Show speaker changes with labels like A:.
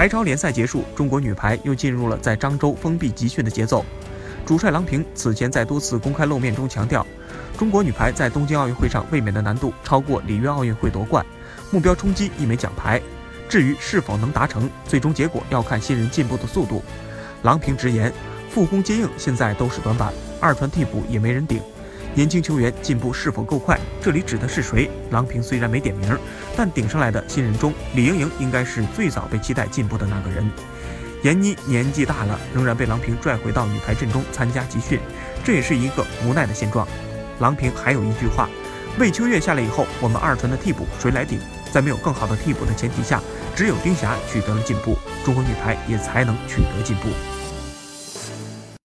A: 排超联赛结束，中国女排又进入了在漳州封闭集训的节奏。主帅郎平此前在多次公开露面中强调，中国女排在东京奥运会上卫冕的难度超过里约奥运会夺冠，目标冲击一枚奖牌。至于是否能达成，最终结果要看新人进步的速度。郎平直言，副攻接应现在都是短板，二传替补也没人顶。年轻球员进步是否够快？这里指的是谁？郎平虽然没点名，但顶上来的新人中，李盈莹应该是最早被期待进步的那个人。闫妮年纪大了，仍然被郎平拽回到女排阵中参加集训，这也是一个无奈的现状。郎平还有一句话：魏秋月下来以后，我们二传的替补谁来顶？在没有更好的替补的前提下，只有丁霞取得了进步，中国女排也才能取得进步。